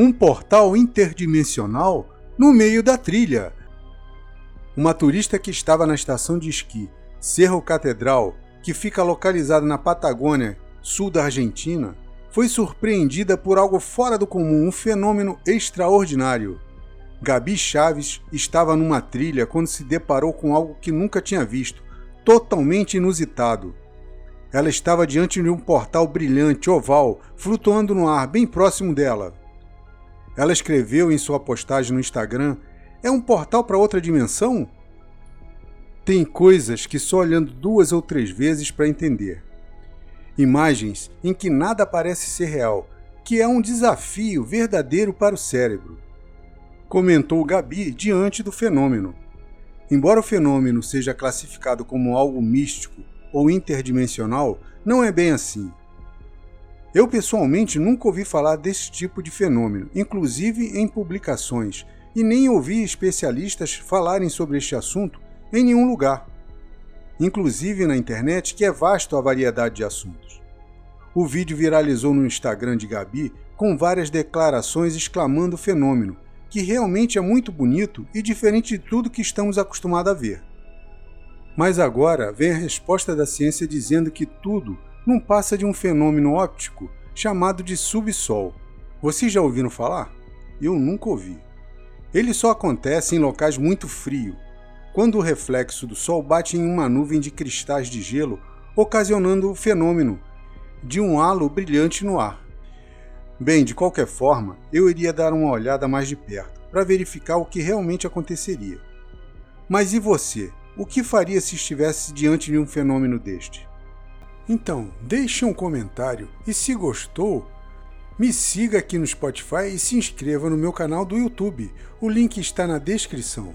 um portal interdimensional no meio da trilha. Uma turista que estava na estação de esqui Cerro Catedral, que fica localizada na Patagônia, sul da Argentina, foi surpreendida por algo fora do comum, um fenômeno extraordinário. Gabi Chaves estava numa trilha quando se deparou com algo que nunca tinha visto, totalmente inusitado. Ela estava diante de um portal brilhante oval, flutuando no ar bem próximo dela. Ela escreveu em sua postagem no Instagram: É um portal para outra dimensão? Tem coisas que só olhando duas ou três vezes para entender. Imagens em que nada parece ser real, que é um desafio verdadeiro para o cérebro. Comentou Gabi diante do fenômeno. Embora o fenômeno seja classificado como algo místico ou interdimensional, não é bem assim. Eu pessoalmente nunca ouvi falar desse tipo de fenômeno, inclusive em publicações, e nem ouvi especialistas falarem sobre este assunto em nenhum lugar. Inclusive na internet, que é vasto a variedade de assuntos. O vídeo viralizou no Instagram de Gabi com várias declarações exclamando o fenômeno, que realmente é muito bonito e diferente de tudo que estamos acostumados a ver. Mas agora vem a resposta da ciência dizendo que tudo não passa de um fenômeno óptico chamado de subsol. Vocês já ouviram falar? Eu nunca ouvi. Ele só acontece em locais muito frios, quando o reflexo do Sol bate em uma nuvem de cristais de gelo, ocasionando o fenômeno de um halo brilhante no ar. Bem, de qualquer forma, eu iria dar uma olhada mais de perto para verificar o que realmente aconteceria. Mas e você? O que faria se estivesse diante de um fenômeno deste? Então, deixe um comentário e se gostou, me siga aqui no Spotify e se inscreva no meu canal do YouTube. O link está na descrição.